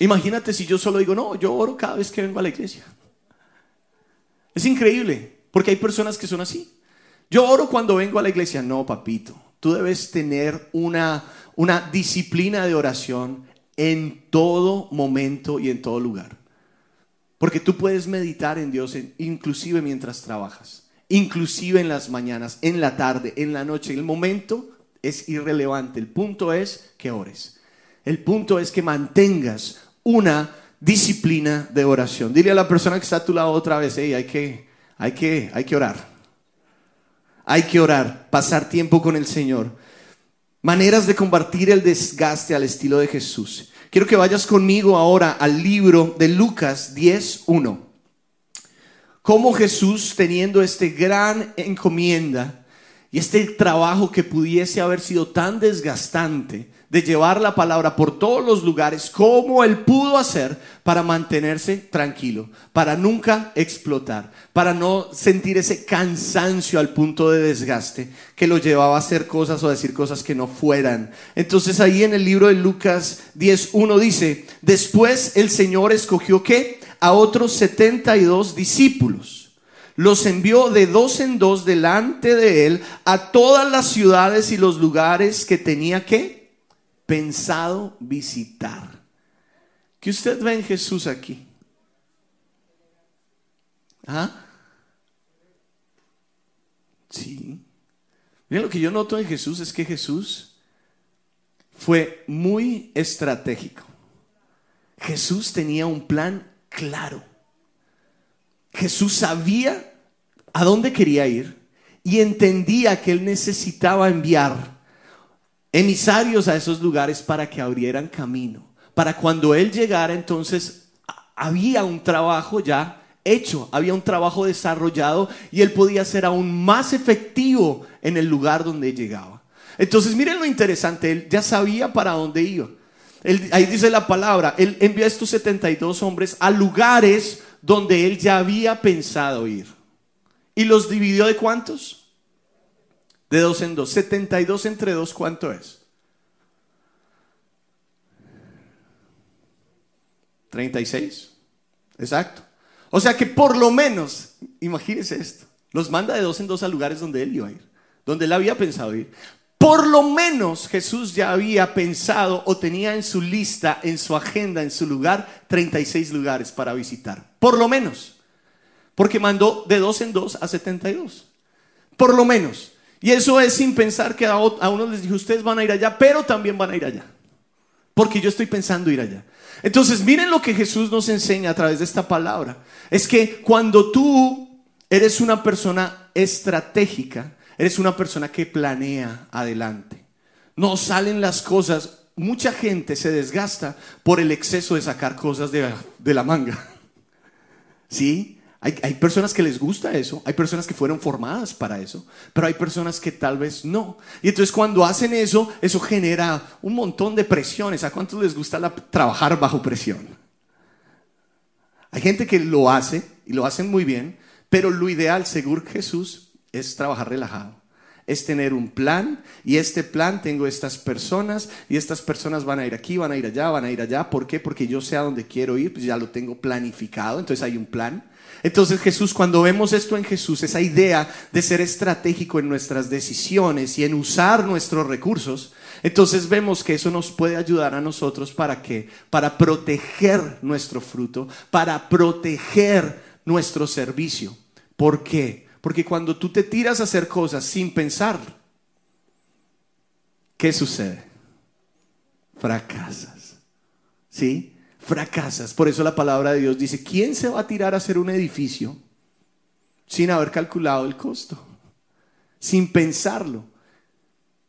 Imagínate si yo solo digo, no, yo oro cada vez que vengo a la iglesia. Es increíble, porque hay personas que son así. Yo oro cuando vengo a la iglesia. No, papito, tú debes tener una, una disciplina de oración en todo momento y en todo lugar. Porque tú puedes meditar en Dios inclusive mientras trabajas, inclusive en las mañanas, en la tarde, en la noche. El momento es irrelevante. El punto es que ores. El punto es que mantengas una disciplina de oración. Dile a la persona que está a tu lado otra vez, hay que, hay que, hay que orar. Hay que orar, pasar tiempo con el Señor. Maneras de combatir el desgaste al estilo de Jesús. Quiero que vayas conmigo ahora al libro de Lucas 10.1. Cómo Jesús, teniendo este gran encomienda y este trabajo que pudiese haber sido tan desgastante, de llevar la palabra por todos los lugares, como él pudo hacer para mantenerse tranquilo, para nunca explotar, para no sentir ese cansancio al punto de desgaste que lo llevaba a hacer cosas o decir cosas que no fueran. Entonces ahí en el libro de Lucas 10.1 dice, después el Señor escogió que a otros 72 discípulos. Los envió de dos en dos delante de él a todas las ciudades y los lugares que tenía que pensado visitar. ¿Qué usted ve en Jesús aquí? ¿Ah? Sí. Miren lo que yo noto en Jesús es que Jesús fue muy estratégico. Jesús tenía un plan claro. Jesús sabía a dónde quería ir y entendía que él necesitaba enviar emisarios a esos lugares para que abrieran camino. Para cuando Él llegara, entonces había un trabajo ya hecho, había un trabajo desarrollado y Él podía ser aún más efectivo en el lugar donde llegaba. Entonces miren lo interesante, Él ya sabía para dónde iba. ahí dice la palabra, Él envió a estos 72 hombres a lugares donde Él ya había pensado ir. ¿Y los dividió de cuántos? De dos en dos. 72 entre dos, ¿cuánto es? 36. Exacto. O sea que por lo menos, imagínense esto, los manda de dos en dos a lugares donde él iba a ir, donde él había pensado ir. Por lo menos Jesús ya había pensado o tenía en su lista, en su agenda, en su lugar, 36 lugares para visitar. Por lo menos. Porque mandó de dos en dos a 72. Por lo menos. Y eso es sin pensar que a, uno les dijo, ustedes van a ir allá, pero también van a ir allá. Porque yo estoy pensando ir allá. Entonces, miren lo que Jesús nos enseña a través de esta palabra. Es que cuando tú eres una persona estratégica, eres una persona que planea adelante. No salen las cosas. Mucha gente se desgasta por el exceso de sacar cosas de la manga. ¿Sí? Hay, personas que les gusta eso, hay personas que fueron formadas para eso, pero hay personas que tal vez no. Y entonces cuando hacen eso, eso genera un montón de presiones. ¿A cuántos les gusta trabajar bajo presión? Hay gente que lo hace y lo hacen muy bien, pero lo ideal, según Jesús, es trabajar relajado. Es tener un plan y este plan tengo estas personas y estas personas van a ir aquí, van a ir allá, van a ir allá. ¿Por qué? Porque yo sé a dónde quiero ir, pues ya lo tengo planificado, entonces hay un plan. Entonces Jesús, cuando vemos esto en Jesús, esa idea de ser estratégico en nuestras decisiones y en usar nuestros recursos, entonces vemos que eso nos puede ayudar a nosotros para qué? Para proteger nuestro fruto, para proteger nuestro servicio. ¿Por qué? Porque cuando tú te tiras a hacer cosas sin pensar, ¿qué sucede? Fracasas. ¿Sí? Fracasas. Por eso la palabra de Dios dice, ¿quién se va a tirar a hacer un edificio sin haber calculado el costo? Sin pensarlo.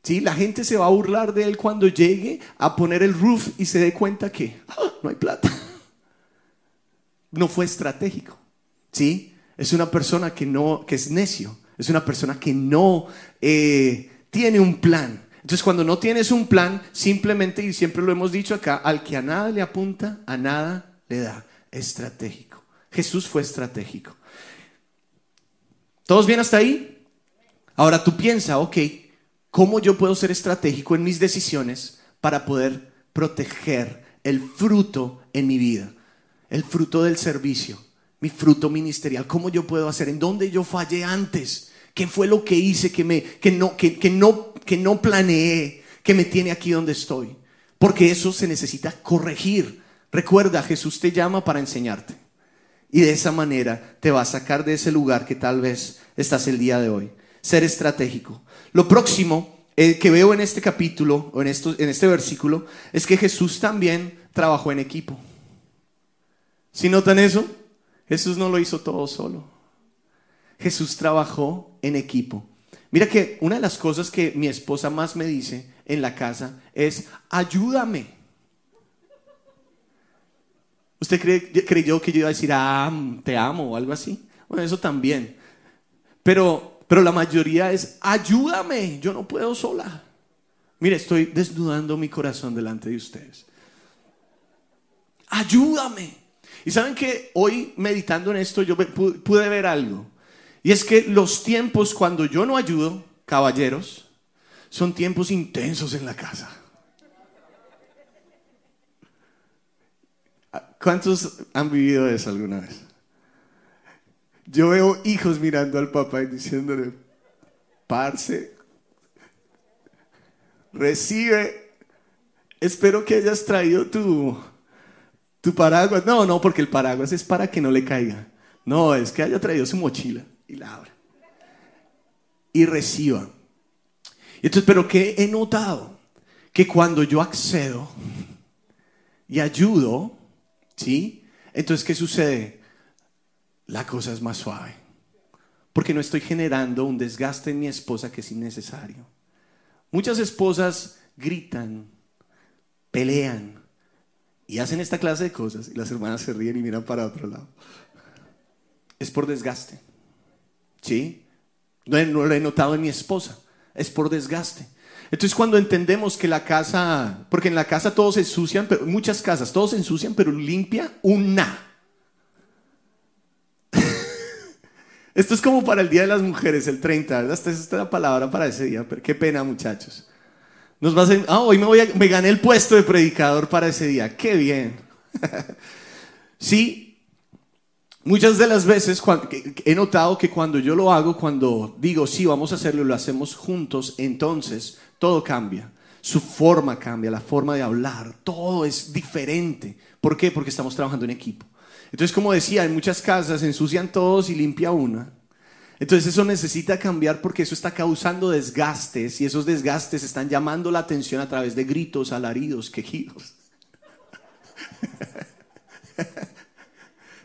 ¿Sí? La gente se va a burlar de él cuando llegue a poner el roof y se dé cuenta que ¡ah! no hay plata. No fue estratégico. ¿Sí? Es una persona que no, que es necio. Es una persona que no eh, tiene un plan. Entonces, cuando no tienes un plan, simplemente, y siempre lo hemos dicho acá, al que a nada le apunta, a nada le da. Estratégico. Jesús fue estratégico. ¿Todos bien hasta ahí? Ahora tú piensa, ok, ¿cómo yo puedo ser estratégico en mis decisiones para poder proteger el fruto en mi vida? El fruto del servicio, mi fruto ministerial. ¿Cómo yo puedo hacer? ¿En dónde yo fallé antes? ¿Qué fue lo que hice que, me, que, no, que, que no, que no planeé, que me tiene aquí donde estoy? Porque eso se necesita corregir. Recuerda, Jesús te llama para enseñarte. Y de esa manera te va a sacar de ese lugar que tal vez estás el día de hoy. Ser estratégico. Lo próximo eh, que veo en este capítulo o en, esto, en este versículo es que Jesús también trabajó en equipo. ¿Si notan eso? Jesús no lo hizo todo solo. Jesús trabajó en equipo. Mira que una de las cosas que mi esposa más me dice en la casa es, ayúdame. ¿Usted creyó que yo iba a decir, ah, te amo o algo así? Bueno, eso también. Pero, pero la mayoría es, ayúdame, yo no puedo sola. Mire, estoy desnudando mi corazón delante de ustedes. Ayúdame. Y saben que hoy meditando en esto yo pude ver algo. Y es que los tiempos cuando yo no ayudo, caballeros, son tiempos intensos en la casa. ¿Cuántos han vivido eso alguna vez? Yo veo hijos mirando al papá y diciéndole, parce, recibe, espero que hayas traído tu, tu paraguas. No, no, porque el paraguas es para que no le caiga. No, es que haya traído su mochila y la abra. Y reciba. Entonces, pero que he notado que cuando yo accedo y ayudo, ¿sí? Entonces, ¿qué sucede? La cosa es más suave. Porque no estoy generando un desgaste en mi esposa que es innecesario. Muchas esposas gritan, pelean y hacen esta clase de cosas y las hermanas se ríen y miran para otro lado. Es por desgaste. ¿Sí? No, lo he notado en mi esposa. Es por desgaste. Entonces cuando entendemos que la casa, porque en la casa todos se ensucian, pero muchas casas todos se ensucian, pero limpia una. Esto es como para el Día de las Mujeres, el 30, ¿verdad? Esta es la palabra para ese día, pero qué pena muchachos. Nos va a ah, hoy me, voy a, me gané el puesto de predicador para ese día, qué bien. sí, Muchas de las veces he notado que cuando yo lo hago, cuando digo, sí, vamos a hacerlo, lo hacemos juntos, entonces todo cambia. Su forma cambia, la forma de hablar, todo es diferente. ¿Por qué? Porque estamos trabajando en equipo. Entonces, como decía, en muchas casas ensucian todos y limpia una. Entonces eso necesita cambiar porque eso está causando desgastes y esos desgastes están llamando la atención a través de gritos, alaridos, quejidos.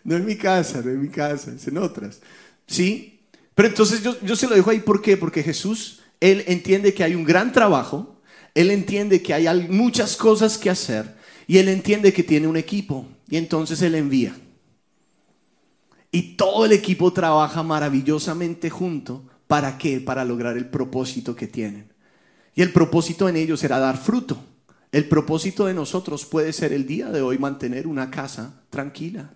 No en mi casa, no en mi casa, es en otras. ¿Sí? Pero entonces yo, yo se lo dejo ahí, ¿por qué? Porque Jesús, Él entiende que hay un gran trabajo, Él entiende que hay muchas cosas que hacer y Él entiende que tiene un equipo y entonces Él envía. Y todo el equipo trabaja maravillosamente junto. ¿Para qué? Para lograr el propósito que tienen. Y el propósito en ellos será dar fruto. El propósito de nosotros puede ser el día de hoy mantener una casa tranquila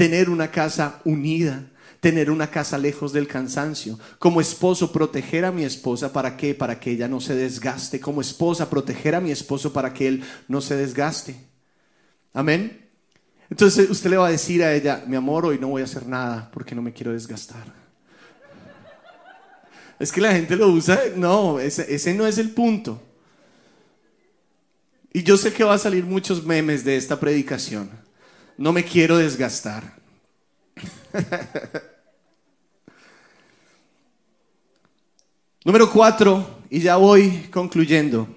tener una casa unida, tener una casa lejos del cansancio. Como esposo, proteger a mi esposa, ¿para qué? Para que ella no se desgaste. Como esposa, proteger a mi esposo para que él no se desgaste. Amén. Entonces usted le va a decir a ella, mi amor, hoy no voy a hacer nada porque no me quiero desgastar. Es que la gente lo usa, no, ese, no es el punto. Y yo sé que va a salir muchos memes de esta predicación no me quiero desgastar. Número cuatro, y ya voy concluyendo.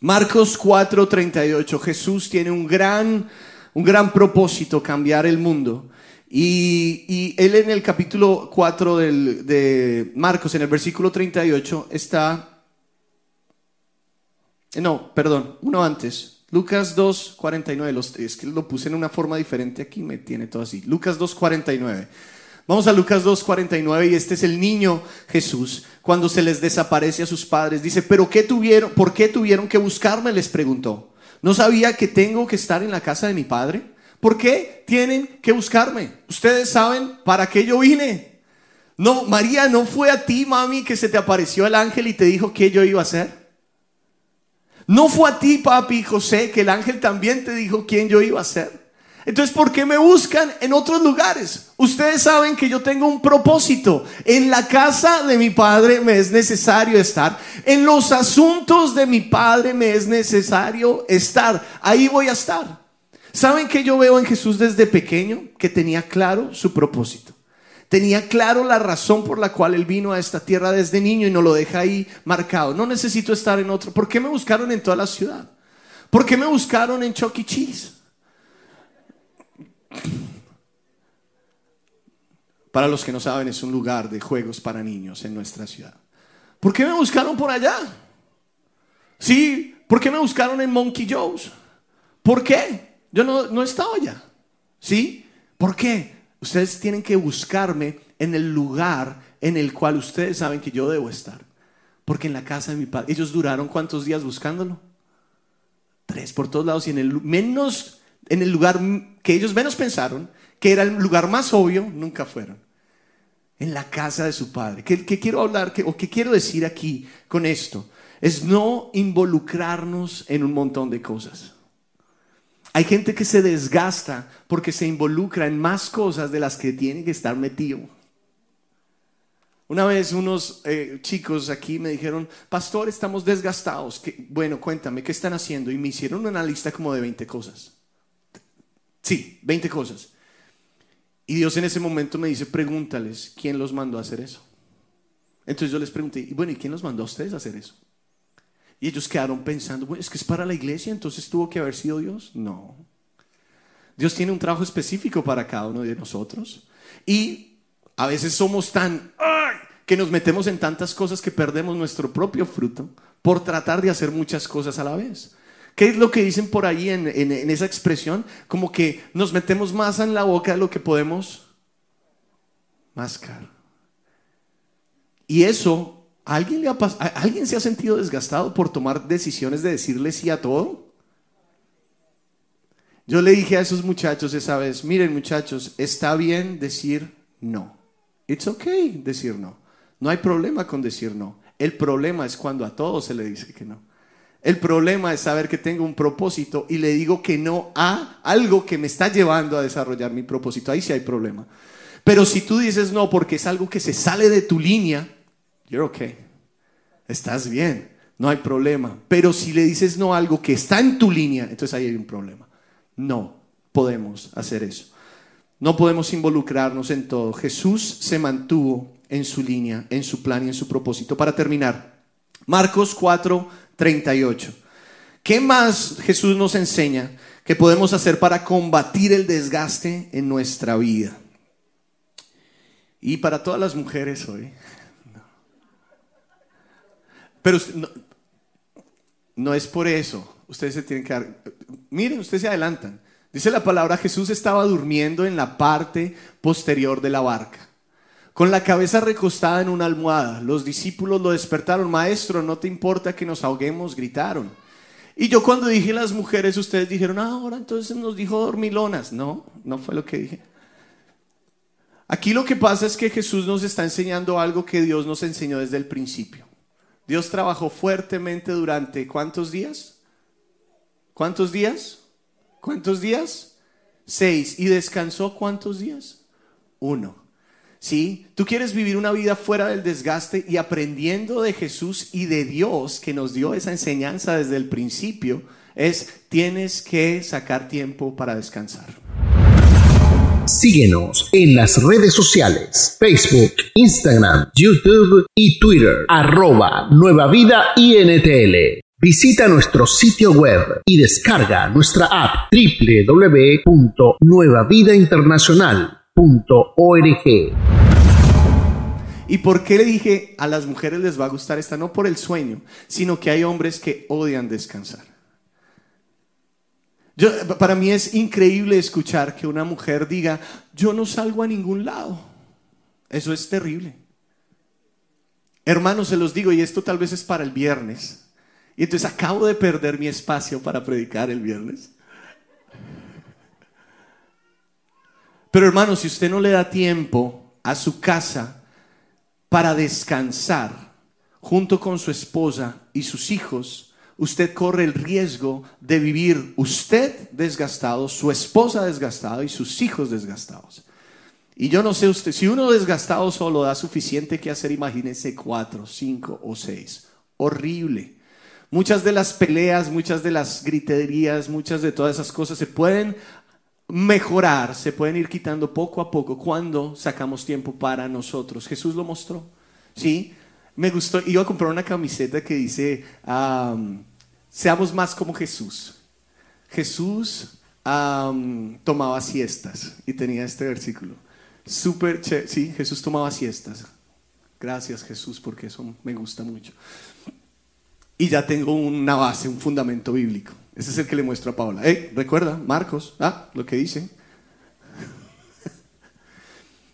Marcos 4:38, Jesús tiene un gran, un gran propósito, cambiar el mundo. Y, y, él en el capítulo 4 del, de Marcos, en el versículo 38, está... No, perdón, uno antes. Lucas 2.49, es que lo puse en una forma diferente aquí, me tiene todo así. Lucas 2.49. Vamos a Lucas 2.49 y este es el niño Jesús cuando se les desaparece a sus padres. Dice, pero ¿qué tuvieron, ¿por qué tuvieron que buscarme? Les preguntó. ¿No sabía que tengo que estar en la casa de mi padre? ¿Por qué tienen que buscarme? Ustedes saben para qué yo vine. No, María, ¿no fue a ti, mami, que se te apareció el ángel y te dijo qué yo iba a hacer? ¿No fue a ti, papi, José, que el ángel también te dijo quién yo iba a ser? Entonces, ¿por qué me buscan en otros lugares? Ustedes saben que yo tengo un propósito. En la casa de mi padre me es necesario estar. En los asuntos de mi padre me es necesario estar. Ahí voy a estar. ¿Saben que yo veo en Jesús desde pequeño? Que tenía claro su propósito. Tenía claro la razón por la cual él vino a esta tierra desde niño y no lo deja ahí marcado. No necesito estar en otro. ¿Por qué me buscaron en toda la ciudad? ¿Por qué me buscaron en Chuck E. Cheese? Para los que no saben, es un lugar de juegos para niños en nuestra ciudad. ¿Por qué me buscaron por allá? Sí, ¿por qué me buscaron en Monkey Joe's? ¿Por qué? Yo no, no estaba allá. ¿Sí? ¿Por qué? Ustedes tienen que buscarme en el lugar en el cual ustedes saben que yo debo estar. Porque en la casa de mi padre, ellos duraron cuántos días buscándolo? Tres por todos lados y en el menos en el lugar que ellos menos pensaron, que era el lugar más obvio, nunca fueron. En la casa de su padre. ¿Qué, quiero hablar o qué quiero decir aquí con esto? Es no involucrarnos en un montón de cosas. Hay gente que se desgasta porque se involucra en más cosas de las que tiene que estar metido. Una vez unos eh, chicos aquí me dijeron, pastor, estamos desgastados. bueno, cuéntame, ¿qué están haciendo? Y me hicieron una lista como de 20 cosas. Sí, 20 cosas. Y Dios en ese momento me dice, pregúntales, ¿quién los mandó a hacer eso? Entonces yo les pregunté, y bueno, ¿y quién los mandó a ustedes a hacer eso? Y ellos quedaron pensando, bueno, es que es para la iglesia, entonces tuvo que haber sido Dios. No. Dios tiene un trabajo específico para cada uno de nosotros. Y a veces somos tan que nos metemos en tantas cosas que perdemos nuestro propio fruto por tratar de hacer muchas cosas a la vez. ¿Qué es lo que dicen por ahí en, esa expresión? Como que nos metemos más en la boca de lo que podemos mascar. Y eso, ¿alguien, le ha ¿alguien se ha sentido desgastado por tomar decisiones de decirle sí a todo? Yo le dije a esos muchachos esa vez, miren muchachos, está bien decir no. It's okay decir no. No hay problema con decir no. El problema es cuando a todos se le dice que no. El problema es saber que tengo un propósito y le digo que no a algo que me está llevando a desarrollar mi propósito. Ahí sí hay problema. Pero si tú dices no porque es algo que se sale de tu línea, you're okay. Estás bien, no hay problema. Pero si le dices no a algo que está en tu línea, entonces ahí hay un problema. No podemos hacer eso. No podemos involucrarnos en todo. Jesús se mantuvo en su línea, en su plan y en su propósito. Para terminar, Marcos 4, 38. ¿Qué más Jesús nos enseña que podemos hacer para combatir el desgaste en nuestra vida? Y para todas las mujeres hoy. Pero no, es por eso. Ustedes se tienen que dar. Miren, ustedes se adelantan. Dice la palabra, Jesús estaba durmiendo en la parte posterior de la barca con la cabeza recostada en una almohada. Los discípulos lo despertaron, maestro, no te importa que nos ahoguemos, gritaron. Y yo cuando dije las mujeres, ustedes dijeron, ah, ahora entonces nos dijo dormilonas. No, no fue lo que dije. Aquí lo que pasa es que Jesús nos está enseñando algo que Dios nos enseñó desde el principio. Dios trabajó fuertemente durante ¿cuántos días? ¿Cuántos días? ¿Cuántos días? Seis. ¿Y descansó cuántos días? Uno. ¿sí? Tú quieres vivir una vida fuera del desgaste y aprendiendo de Jesús y de Dios que nos dio esa enseñanza desde el principio, es tienes que sacar tiempo para descansar. Síguenos en las redes sociales, Facebook, Instagram, YouTube y Twitter, arroba Nueva Vida INTL. Visita nuestro sitio web y descarga nuestra app www.nuevavidainternacional.org. ¿Y por qué le dije a las mujeres les va a gustar esta? No por el sueño, sino que hay hombres que odian descansar. Para mí es increíble escuchar que una mujer diga, yo no salgo a ningún lado. Eso es terrible. Hermanos, se los digo, y esto tal vez es para el viernes. Y entonces acabo de perder mi espacio para predicar el viernes. Pero hermanos, si usted no le da tiempo a su casa para descansar junto con su esposa y sus hijos, usted corre el riesgo de vivir usted desgastado, su esposa desgastada y sus hijos desgastados. Y yo no sé usted, si uno desgastado solo da suficiente que hacer, imagínese cuatro, cinco o seis. Horrible. Muchas de las peleas, muchas de las griterías, muchas de todas esas cosas se pueden mejorar, se pueden ir quitando poco a poco cuando sacamos tiempo para nosotros. Jesús lo mostró. ¿Sí? Me gustó, iba a comprar una camiseta que dice, seamos más como Jesús. Jesús tomaba siestas y tenía este versículo. Súper, sí, Jesús tomaba siestas. Gracias Jesús porque eso me gusta mucho. Y ya tengo una base, un fundamento bíblico. Ese es el que le muestro a Paula. Recuerda, Marcos, ah, lo que dice.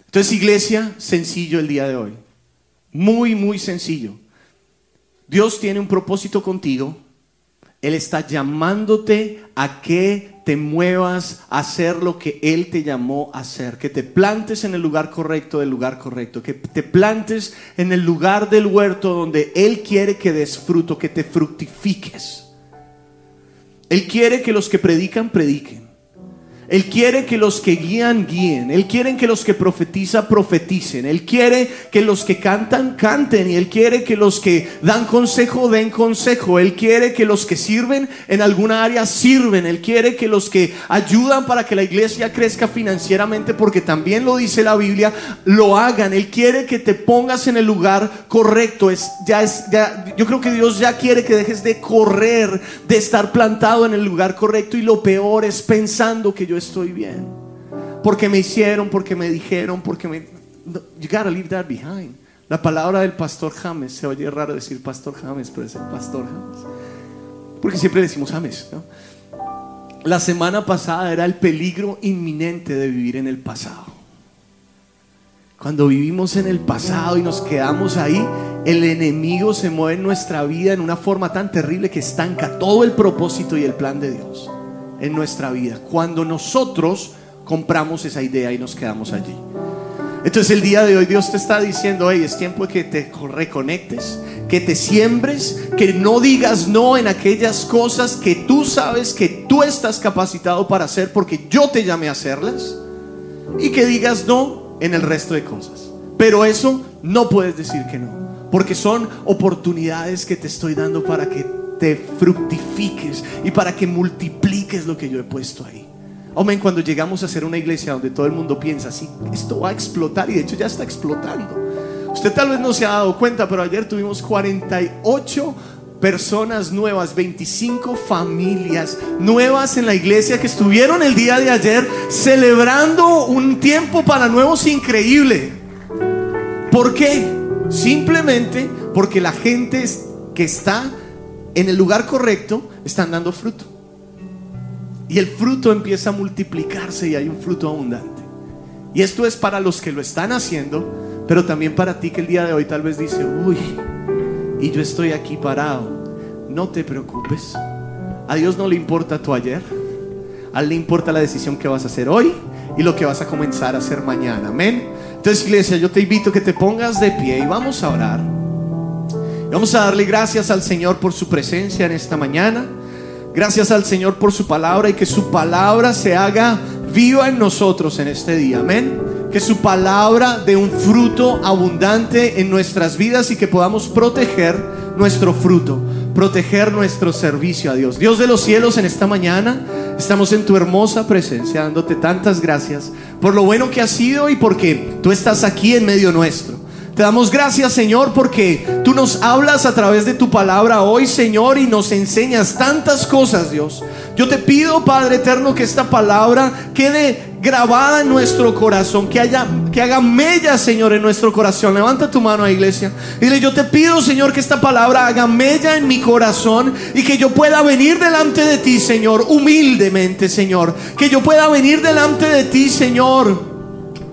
Entonces, iglesia, sencillo el día de hoy. Muy, muy sencillo. Dios tiene un propósito contigo. Él está llamándote a que te muevas a hacer lo que Él te llamó a hacer. Que te plantes en el lugar correcto del lugar correcto. Que te plantes en el lugar del huerto donde Él quiere que des fruto, que te fructifiques. Él quiere que los que predican, prediquen. Él quiere que los que guían, guíen. Él quiere que los que profetizan, profeticen. Él quiere que los que cantan, canten. Y Él quiere que los que dan consejo, den consejo. Él quiere que los que sirven en alguna área, sirven. Él quiere que los que ayudan para que la iglesia crezca financieramente, porque también lo dice la Biblia, lo hagan. Él quiere que te pongas en el lugar correcto. Es, ya es, ya, yo creo que Dios ya quiere que dejes de correr, de estar plantado en el lugar correcto. Y lo peor es pensando que yo estoy bien. Porque me hicieron, porque me dijeron, porque me... You gotta leave that behind. La palabra del pastor James, se oye raro decir pastor James, pero es el pastor James. Porque siempre decimos James. La semana pasada era el peligro inminente de vivir en el pasado. Cuando vivimos en el pasado y nos quedamos ahí, el enemigo se mueve en nuestra vida en una forma tan terrible que estanca todo el propósito y el plan de Dios en nuestra vida. Cuando nosotros compramos esa idea y nos quedamos allí. Entonces el día de hoy Dios te está diciendo, hey, es tiempo de que te reconectes, que te siembres, que no digas no en aquellas cosas que tú sabes que tú estás capacitado para hacer porque yo te llamé a hacerlas y que digas no en el resto de cosas. Pero eso no puedes decir que no, porque son oportunidades que te estoy dando para que te fructifiques y para que multipliques lo que yo he puesto ahí. Amén, cuando llegamos a ser una iglesia donde todo el mundo piensa así, esto va a explotar y de hecho ya está explotando. Usted tal vez no se ha dado cuenta, pero ayer tuvimos 48 personas nuevas, 25 familias nuevas en la iglesia que estuvieron el día de ayer celebrando un tiempo para nuevos increíble. ¿Por qué? Simplemente porque la gente que está en el lugar correcto están dando fruto. Y el fruto empieza a multiplicarse y hay un fruto abundante. Y esto es para los que lo están haciendo, pero también para ti que el día de hoy tal vez dice, uy, y yo estoy aquí parado. No te preocupes. A Dios no le importa tu ayer. A Él le importa la decisión que vas a hacer hoy y lo que vas a comenzar a hacer mañana. Amén. Entonces, iglesia, yo te invito a que te pongas de pie y vamos a orar. Vamos a darle gracias al Señor por su presencia en esta mañana. Gracias al Señor por su palabra y que su palabra se haga viva en nosotros en este día. Amén. Que su palabra dé un fruto abundante en nuestras vidas y que podamos proteger nuestro fruto. proteger nuestro servicio a Dios. Dios de los cielos, en esta mañana estamos en tu hermosa presencia, dándote tantas gracias por lo bueno que has sido y porque tú estás aquí en medio nuestro. Te damos gracias, Señor, porque tú nos hablas a través de tu palabra hoy, Señor, y nos enseñas tantas cosas, Dios. Yo te pido, Padre eterno, que esta palabra quede grabada en nuestro corazón, que haya que haga mella, Señor, en nuestro corazón. Levanta tu mano, iglesia. Dile, yo te pido, Señor, que esta palabra haga mella en mi corazón y que yo pueda venir delante de ti, Señor, humildemente, Señor. Que yo pueda venir delante de ti, Señor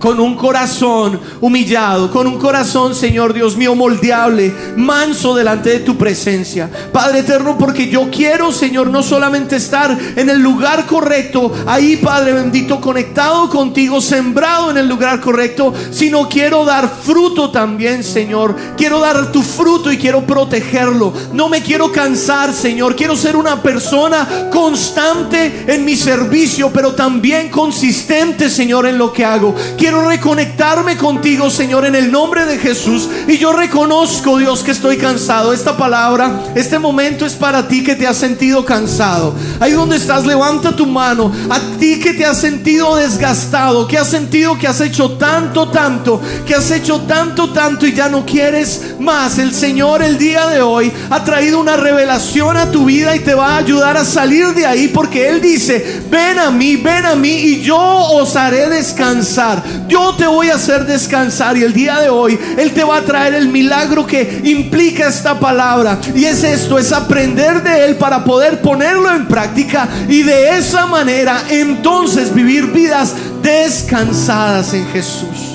con un corazón humillado, con un corazón, Señor Dios mío, moldeable, manso delante de tu presencia. Padre eterno, porque yo quiero, Señor, no solamente estar en el lugar correcto, ahí, Padre bendito, conectado contigo, sembrado en el lugar correcto, sino quiero dar fruto también, Señor. Quiero dar tu fruto y quiero protegerlo. No me quiero cansar, Señor. Quiero ser una persona constante en mi servicio, pero también consistente, Señor, en lo que hago. Quiero reconectarme contigo, Señor, en el nombre de Jesús. Y yo reconozco, Dios, que estoy cansado. Esta palabra, este momento es para ti que te has sentido cansado. Ahí donde estás, levanta tu mano. A ti que te has sentido desgastado, que has sentido que has hecho tanto, tanto, que has hecho tanto, tanto y ya no quieres más. El Señor el día de hoy ha traído una revelación a tu vida y te va a ayudar a salir de ahí porque Él dice, ven a mí, ven a mí y yo os haré descansar. Yo te voy a hacer descansar y el día de hoy Él te va a traer el milagro que implica esta palabra. Y es esto, es aprender de Él para poder ponerlo en práctica y de esa manera entonces vivir vidas descansadas en Jesús.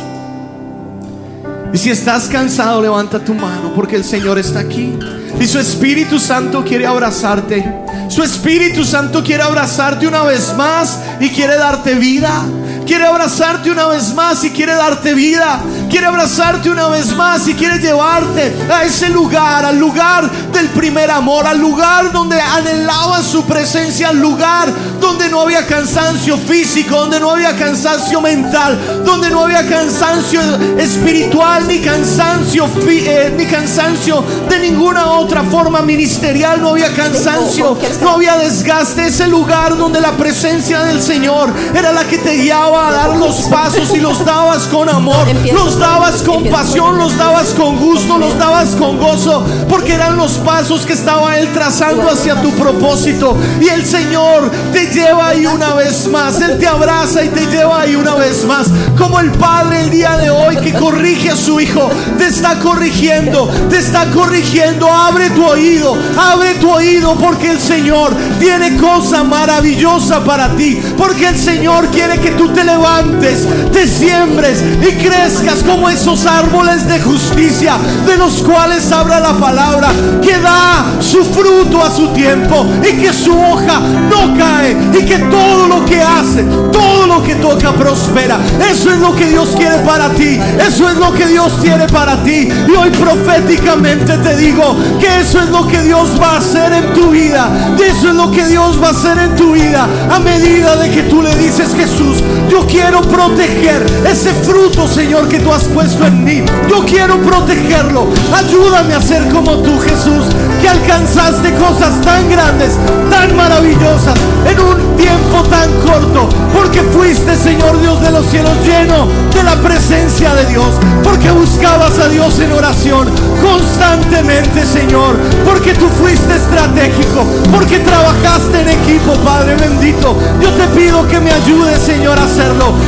Y si estás cansado, levanta tu mano porque el Señor está aquí. Y su Espíritu Santo quiere abrazarte. Su Espíritu Santo quiere abrazarte una vez más y quiere darte vida. Quiere abrazarte una vez más y quiere darte vida. Quiere abrazarte una vez más y quiere llevarte a ese lugar, al lugar del primer amor, al lugar donde anhelaba su presencia, al lugar donde no había cansancio físico, donde no había cansancio mental, donde no había cansancio espiritual, ni cansancio, eh, ni cansancio de ninguna otra forma ministerial, no había cansancio, no había desgaste. Ese lugar donde la presencia del Señor era la que te guiaba a dar los pasos y los dabas con amor, los dabas con pasión, los dabas con gusto, los dabas con gozo, porque eran los pasos que estaba Él trazando hacia tu propósito. Y el Señor te lleva ahí una vez más, Él te abraza y te lleva ahí una vez más, como el Padre el día de hoy que corrige a su Hijo, te está corrigiendo, te está corrigiendo, abre tu oído, abre tu oído, porque el Señor tiene cosa maravillosa para ti, porque el Señor quiere que tú te levantes, te siembres y crezcas como esos árboles de justicia de los cuales habla la palabra, que da su fruto a su tiempo y que su hoja no cae y que todo lo que hace, todo lo que toca prospera. Eso es lo que Dios quiere para ti, eso es lo que Dios quiere para ti. Y hoy proféticamente te digo que eso es lo que Dios va a hacer en tu vida, eso es lo que Dios va a hacer en tu vida a medida de que tú le dices Jesús, yo quiero proteger ese fruto, Señor, que tú has puesto en mí. Yo quiero protegerlo. Ayúdame a ser como tú, Jesús, que alcanzaste cosas tan grandes, tan maravillosas, en un tiempo tan corto. Porque fuiste, Señor Dios de los cielos, lleno de la presencia de Dios. Porque buscabas a Dios en oración constantemente, Señor. Porque tú fuiste estratégico. Porque trabajaste en equipo, Padre bendito. Yo te pido que me ayudes, Señor, a hacer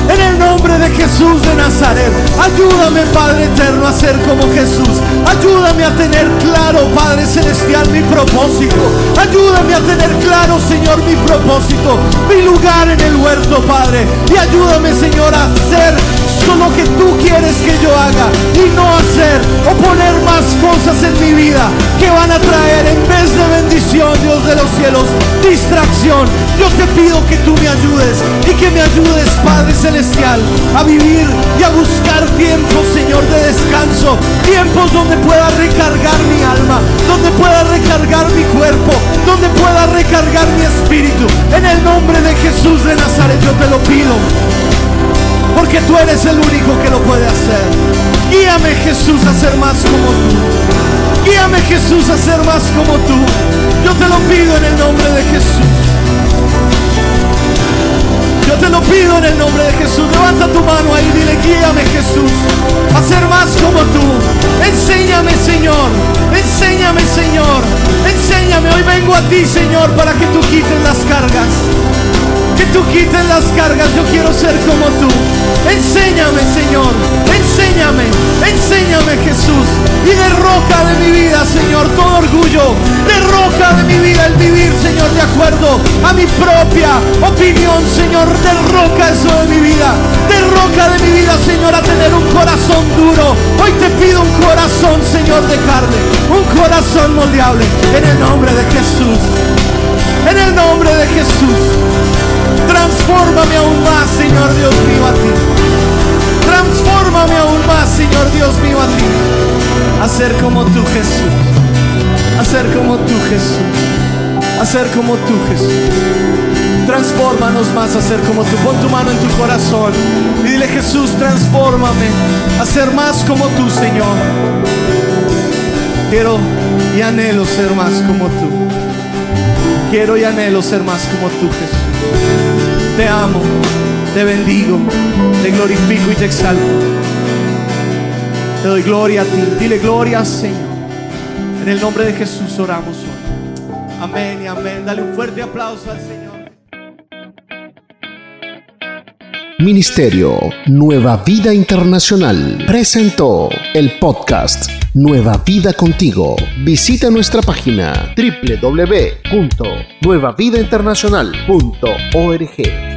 en el nombre de Jesús de Nazaret. Ayúdame, Padre eterno, a ser como Jesús. Ayúdame a tener claro, Padre celestial, mi propósito. Ayúdame a tener claro, Señor, mi propósito, mi lugar en el huerto, Padre. Y ayúdame, Señor, a ser lo que tú quieres que yo haga y no hacer o poner más cosas en mi vida que van a traer en vez de bendición, Dios de los cielos, distracción. Yo te pido que tú me ayudes y que me ayudes, Padre Celestial, a vivir y a buscar tiempos, Señor, de descanso, tiempos donde pueda recargar mi alma, donde pueda recargar mi cuerpo, donde pueda recargar mi espíritu. En el nombre de Jesús de Nazaret yo te lo pido porque tú eres el único que lo puede hacer. Guíame Jesús a ser más como tú. Guíame Jesús a ser más como tú. Yo te lo pido en el nombre de Jesús. Yo te lo pido en el nombre de Jesús. Levanta tu mano ahí y dile, guíame Jesús a ser más como tú. Enséñame Señor, enséñame Señor, enséñame. Hoy vengo a ti Señor para que tú quites las cargas. Que tú quites las cargas, yo quiero ser como tú. Enséñame, Señor, enséñame, enséñame, Jesús. Y derroca de mi vida, Señor, todo orgullo. Derroca de mi vida el vivir, Señor, de acuerdo a mi propia opinión, Señor. Derroca eso de mi vida. Derroca de mi vida, Señor, a tener un corazón duro. Hoy te pido un corazón, Señor, de carne. Un corazón moldeable. En el nombre de Jesús. En el nombre de Jesús. Transfórmame aún más, Señor Dios mío, a ti. Transfórmame aún más, Señor Dios mío, a ti. A ser como tú, Jesús. A ser como tú, Jesús. A ser como tú, Jesús. Transfórmanos más a ser como tú. Pon tu mano en tu corazón y dile, Jesús, transfórmame a ser más como tú, Señor. Quiero y anhelo ser más como tú. Quiero y anhelo ser más como tú, Jesús te amo, te bendigo, te glorifico y te exalto. Te doy gloria a ti. Dile gloria, Señor. En el nombre de Jesús oramos hoy. Amén y amén. Dale un fuerte aplauso al Señor. Ministerio Nueva Vida Internacional presentó el podcast Nueva Vida Contigo. Visita nuestra página www.nuevavidainternacional.org.